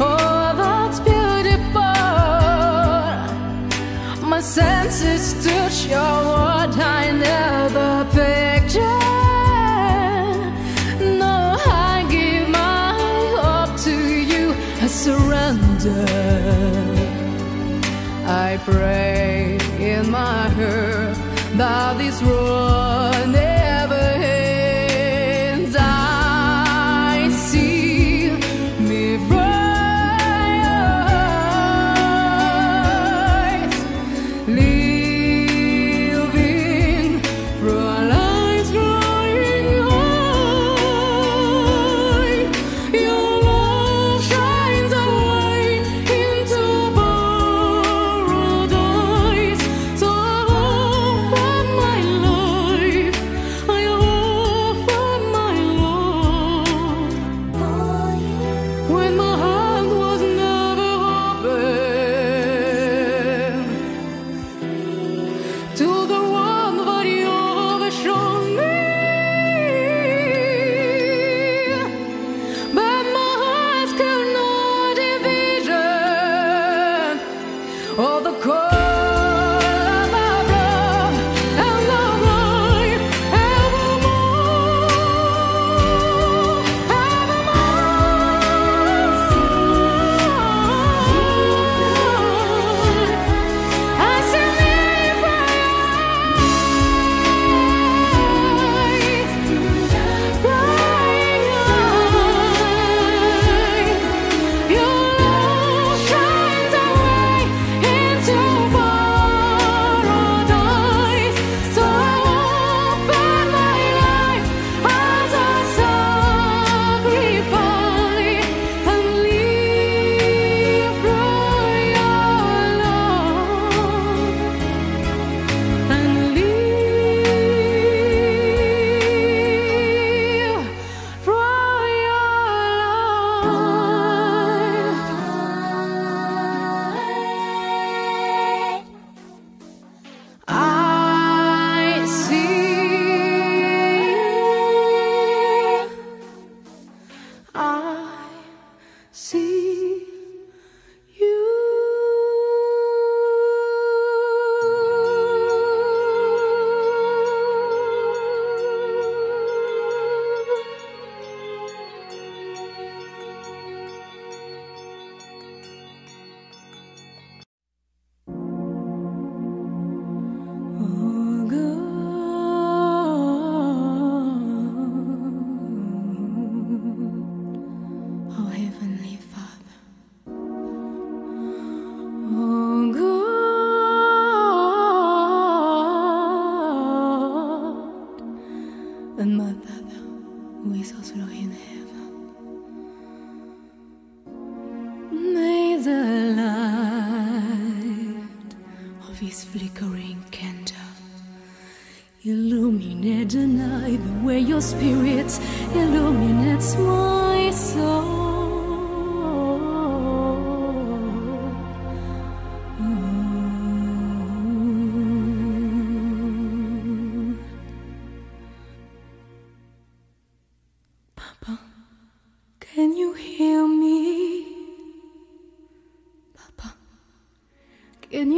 Oh, that's beautiful. My senses touch your what I never pictured. No, I give my hope to you. I surrender. I pray in my heart that this road.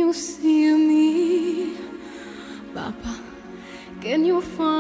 you see me, Papa? Can you find?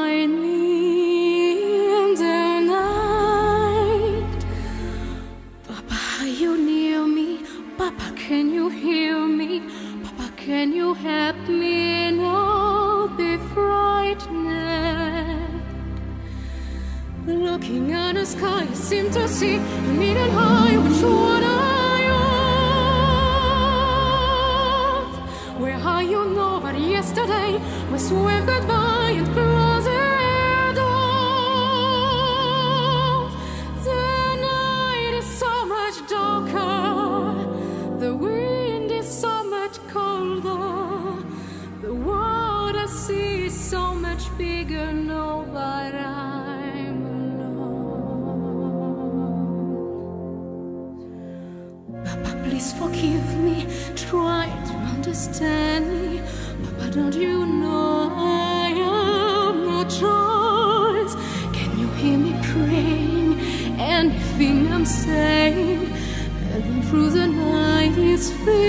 don't you know I have no choice? Can you hear me praying? Anything I'm saying, heaven through the night is filled.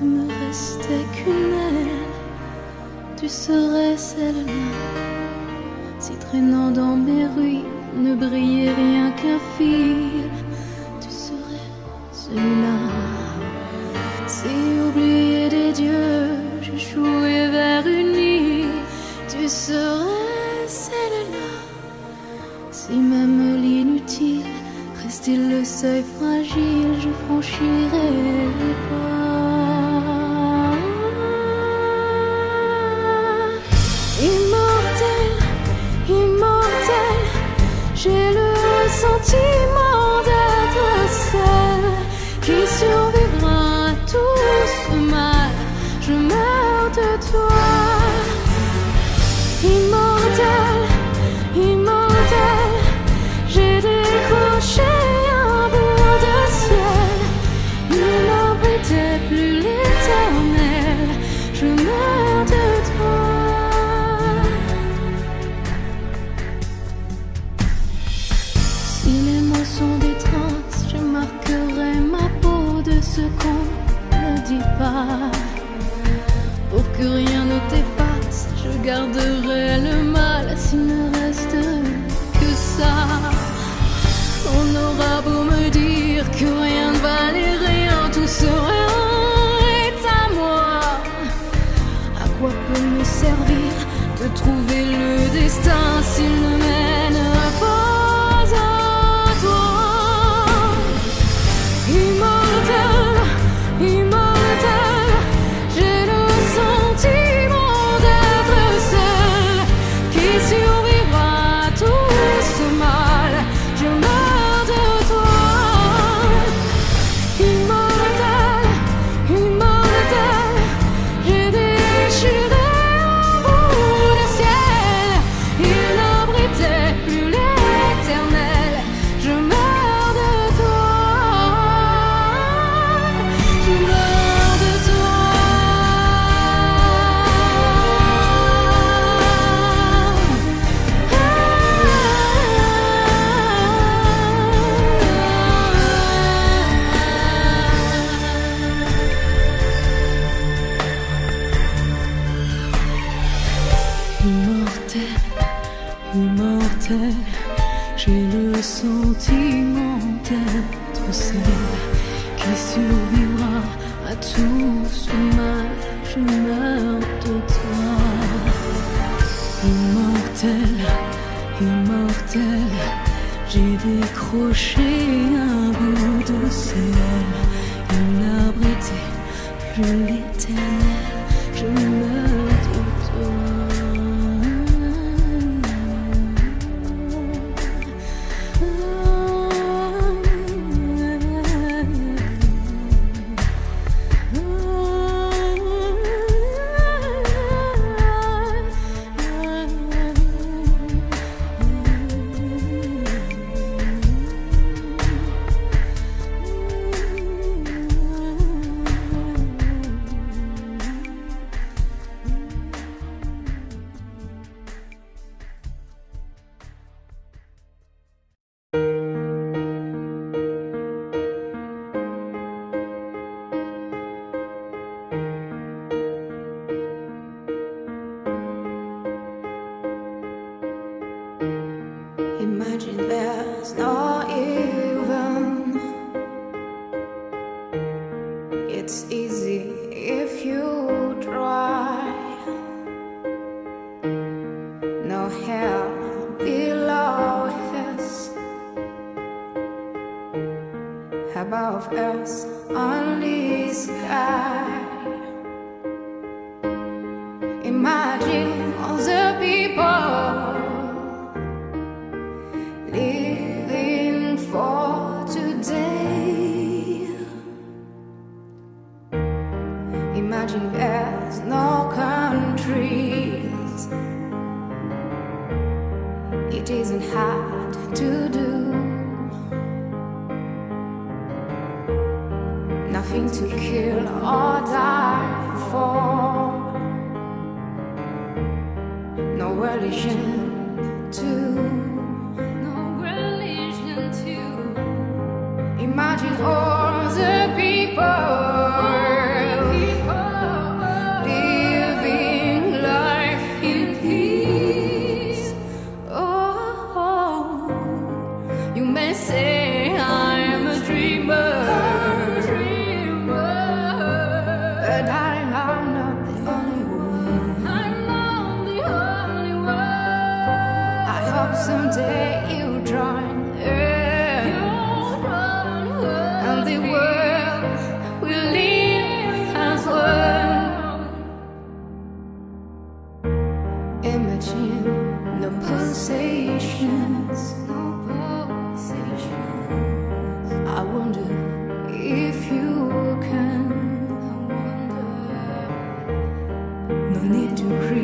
ne me restait qu'une aile, tu serais celle-là. Si traînant dans mes ruines ne brillait rien qu'un fil. dis pas. Pour que rien ne t'efface, je garderai le mal s'il ne reste que ça. On aura beau me dire que rien ne valait rien, tout serait à moi. À quoi peut me servir de trouver le destin s'il ne m'aide it isn't hard to do. Nothing to kill or die for. No religion to. No religion to. Imagine all.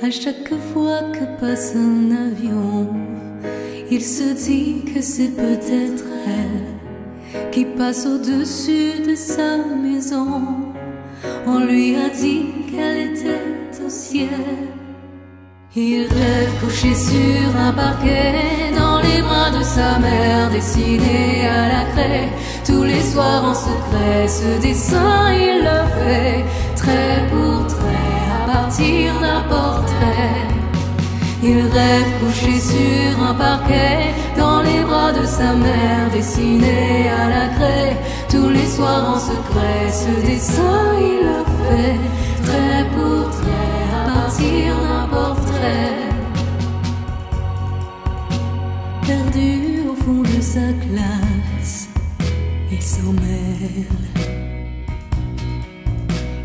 À chaque fois que passe un avion, il se dit que c'est peut-être elle qui passe au-dessus de sa maison. On lui a dit qu'elle était au ciel. Il rêve couché sur un parquet dans les bras de sa mère, dessinée à la craie. Tous les soirs en secret, ce dessin il le fait très. Il rêve couché sur un parquet, dans les bras de sa mère, dessiné à la craie. Tous les soirs en secret, ce dessin il le fait, trait pour trait, à partir d'un portrait. Perdu au fond de sa classe, il s'en mêle.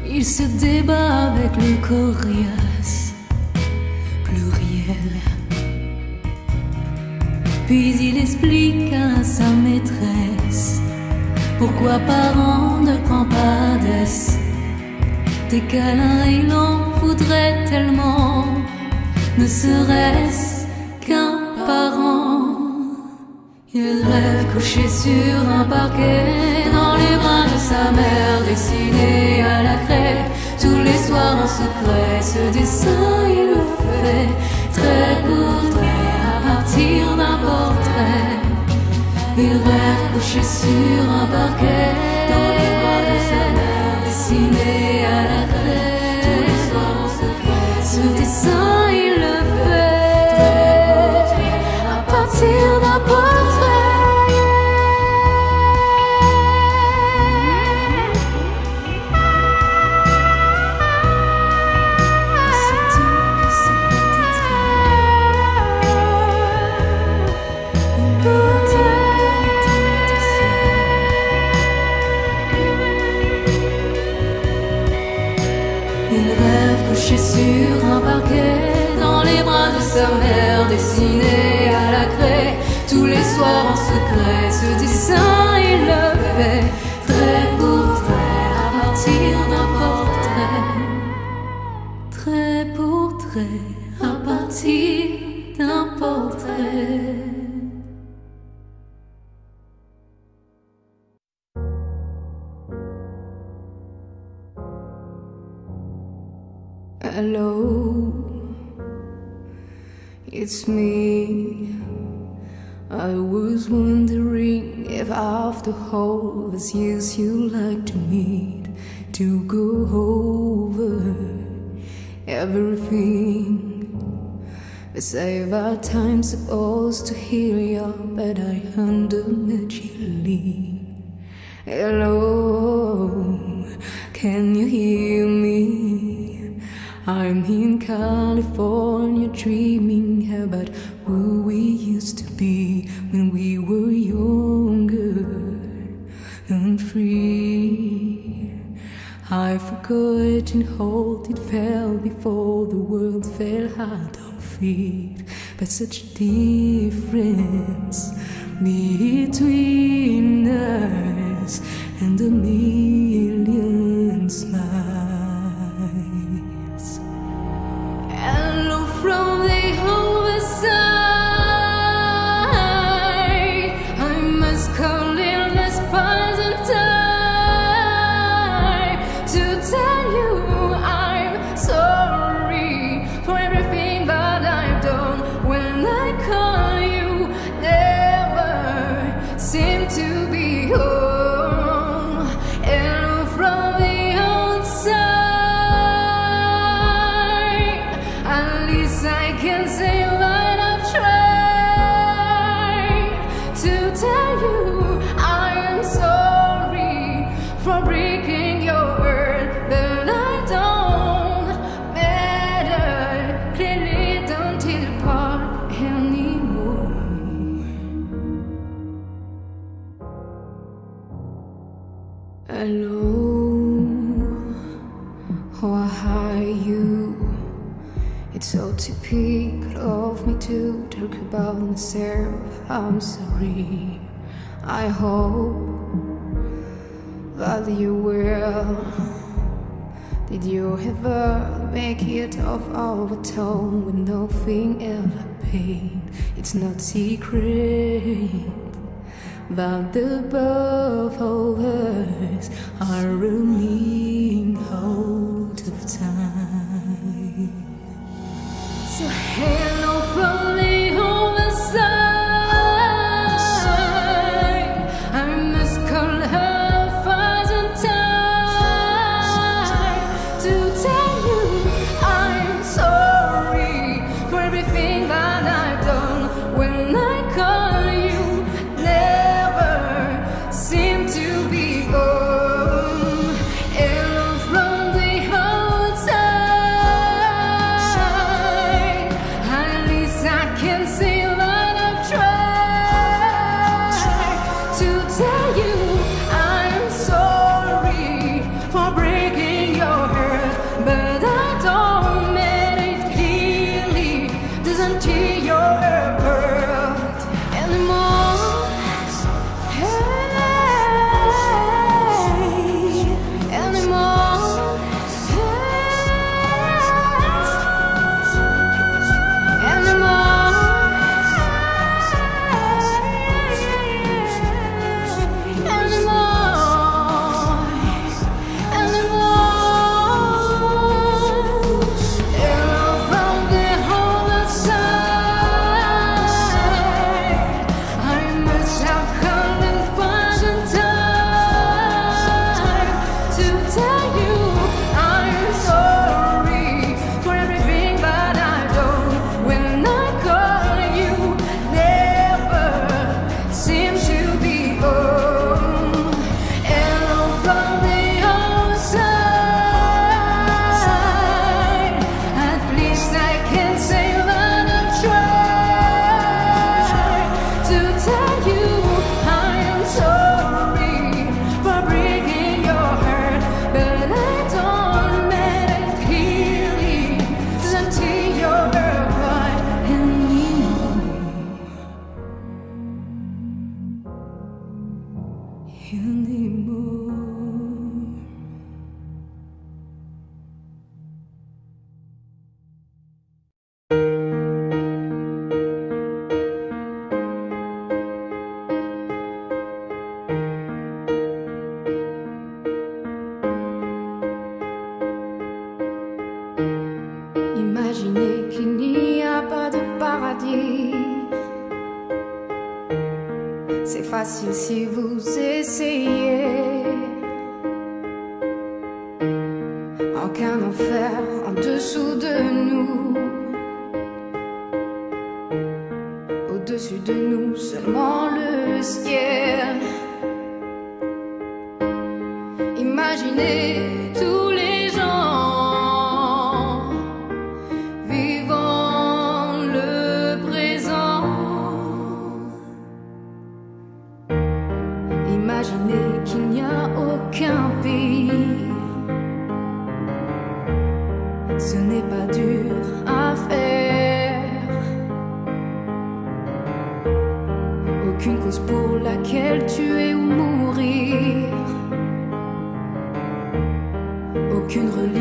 Il se débat avec le coriace Puis il explique à sa maîtresse pourquoi parents ne prend pas d'ess. Des câlins il en voudrait tellement, ne serait-ce qu'un parent. Il rêve couché sur un parquet dans les bras de sa mère dessinée à la craie. Tous les soirs en secret, ce dessin il le fait, trait pour trait, à partir d'un. Il rêve couché sur un parquet dans les bras de sa mère dessinée à la craie. Pour trait, à partir d'un portrait. Hello, it's me. I was wondering if after all these years you like to meet to go over everything. We say that time's supposed to heal you, but I immediately. Hello, can you hear me? I'm in California dreaming about who we used to be when we were younger and free. I forgot and hold it fell before the world fell out of feet. But such difference between us and a million smiles. I hope that you will. Did you ever make it off our tongue with nothing ever paid? It's not secret. that the both of us are running out Assim, se você Oh,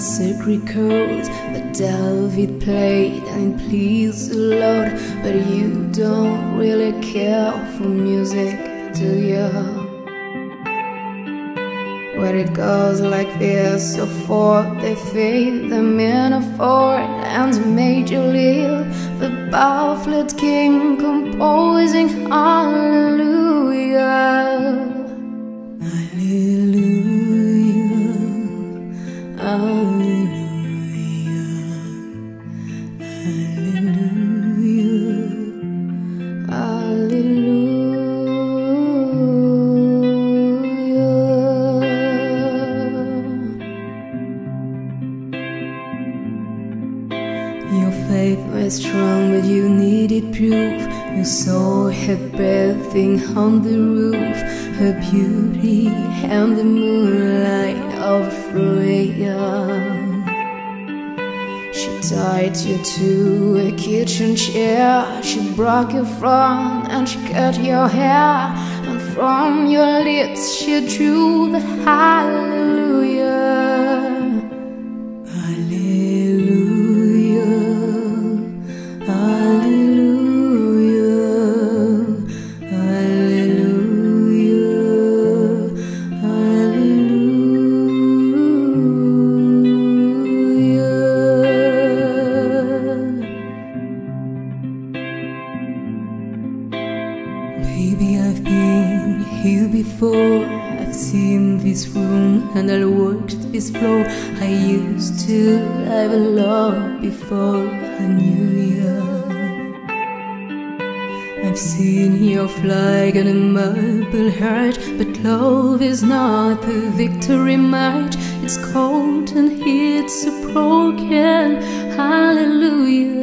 was a secret chord that David played and it pleased the Lord, but you don't really care for music, do you? Where it goes like this, so forth, they fade the fourth and major lilt, the baffled king composing hallelujah. Needed. You saw her bathing on the roof, her beauty and the moonlight of Freya. She tied you to a kitchen chair. She broke your front and she cut your hair. And from your lips she drew the hallelujah. Have a before I knew you. I've seen your flag on a marble heart, but love is not the victory march. It's cold and it's a broken. Hallelujah.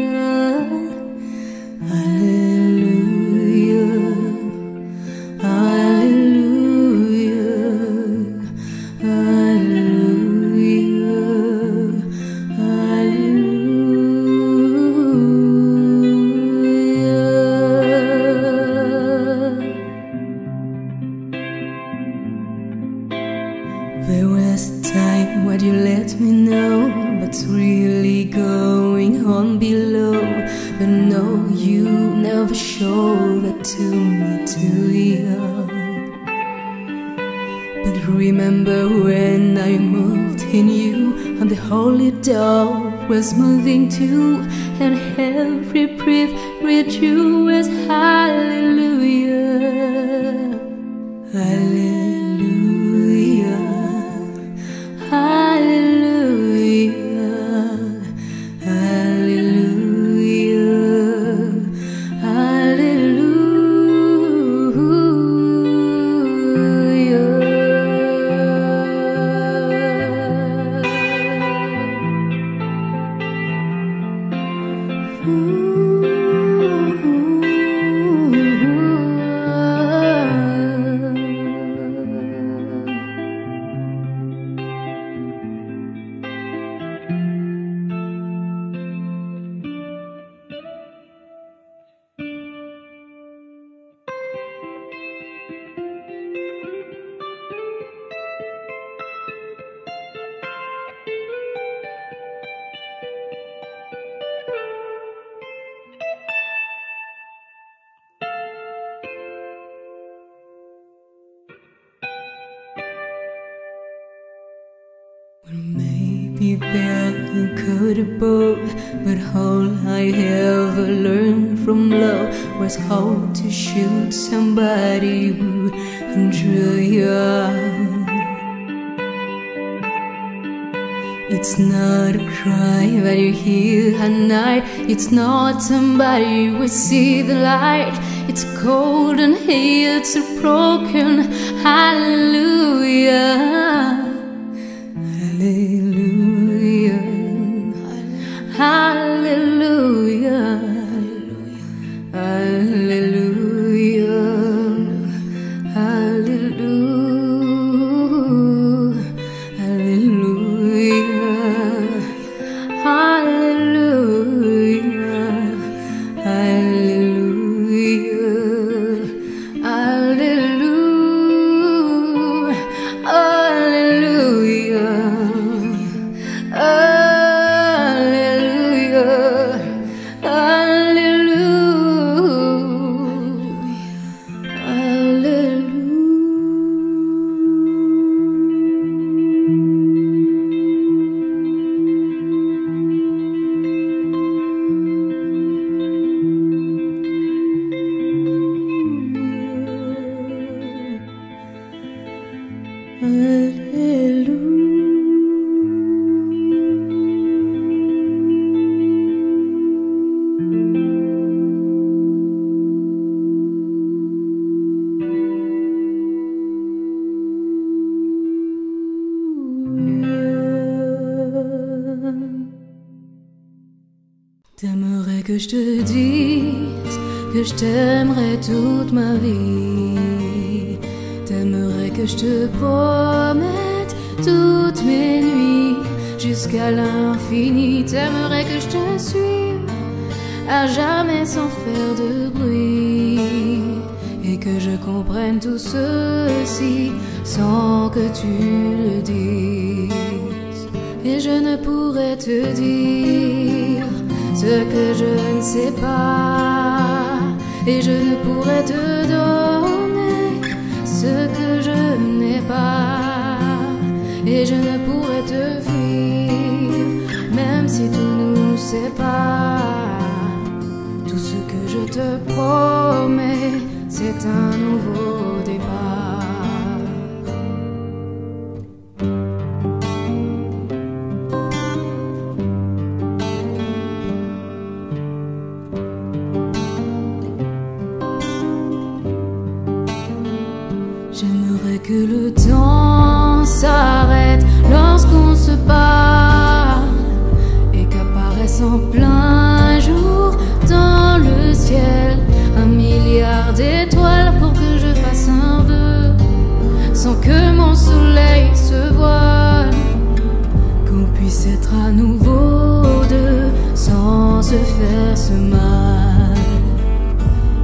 Shoot somebody who drew you. It's not a cry that you hear at night. It's not somebody who see the light. It's cold and it's a broken. Hallelujah. Je te dise que je t'aimerai toute ma vie. T'aimerais que je te promette toutes mes nuits jusqu'à l'infini. T'aimerais que je te suive à jamais sans faire de bruit. Et que je comprenne tout ceci sans que tu le dises. Et je ne pourrais te dire ce que je ne sais pas, et je ne pourrais te donner ce que je n'ai pas, et je ne pourrais te fuir, même si tout nous sépare. Tout ce que je te promets, c'est un nouveau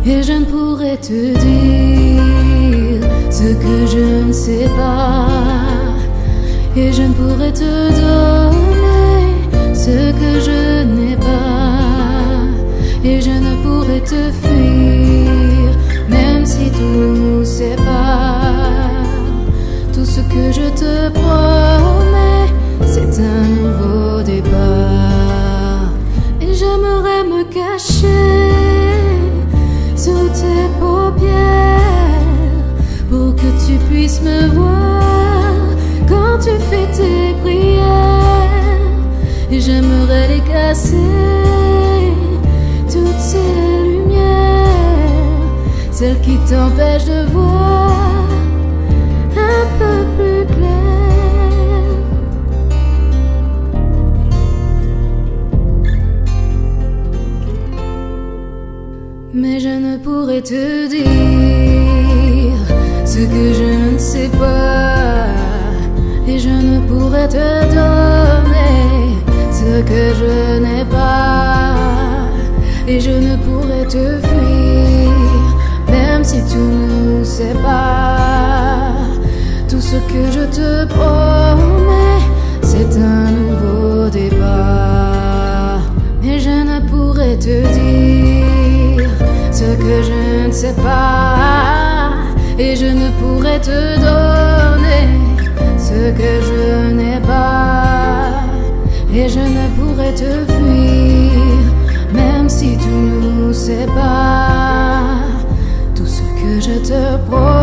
Et je ne pourrais te dire ce que je ne sais pas. Et je ne pourrais te donner ce que je n'ai pas. Et je ne pourrais te fuir, même si tout sépare. Tout ce que je te promets, c'est un me voir quand tu fais tes prières. Et j'aimerais les casser, toutes ces lumières, celles qui t'empêchent de voir un peu plus clair. Mais je ne pourrais te dire ce que je ne sais pas. Et je ne pourrais te donner ce que je n'ai pas. Et je ne pourrais te fuir, même si tout nous sépare. Tout ce que je te promets, c'est un nouveau départ. Mais je ne pourrais te dire ce que je ne sais pas. Et je ne pourrais te donner ce que je n'ai pas. Et je ne pourrais te fuir, même si tout nous sépare. Tout ce que je te promets,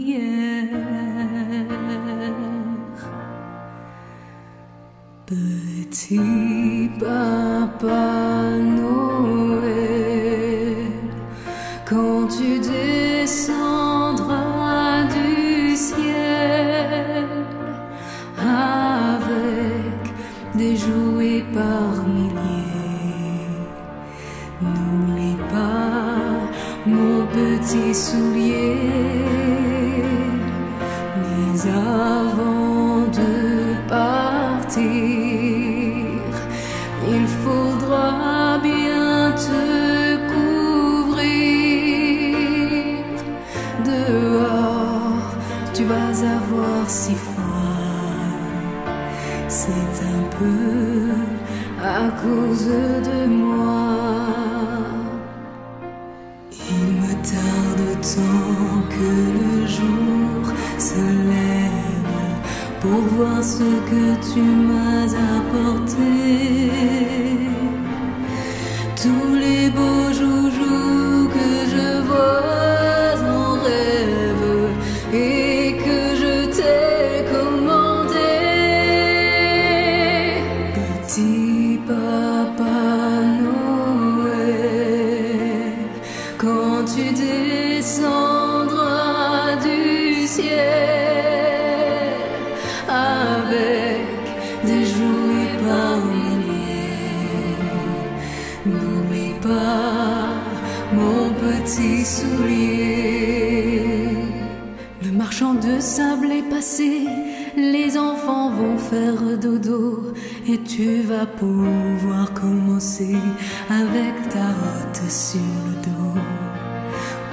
Dehors, tu vas avoir si froid. C'est un peu à cause de moi. Il me tarde tant que le jour se lève pour voir ce que tu m'as apporté. Les enfants vont faire dodo et tu vas pouvoir commencer avec ta hotte sur le dos.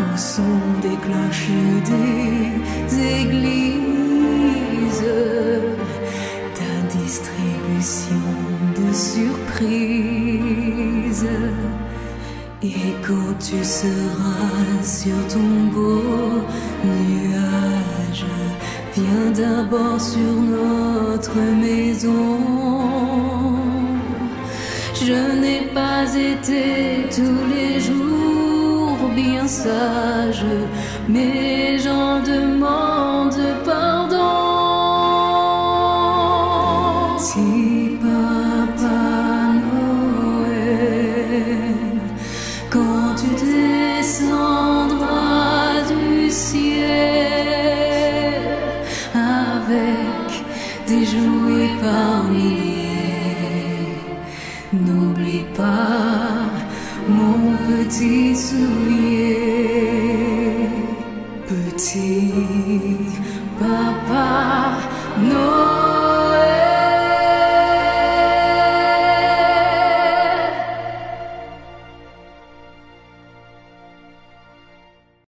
Au son des cloches des églises, ta distribution de surprises. Et quand tu seras sur ton beau nuage, viens d'abord sur notre maison. Je n'ai pas été tous les jours bien sage, mais j'en demande see to.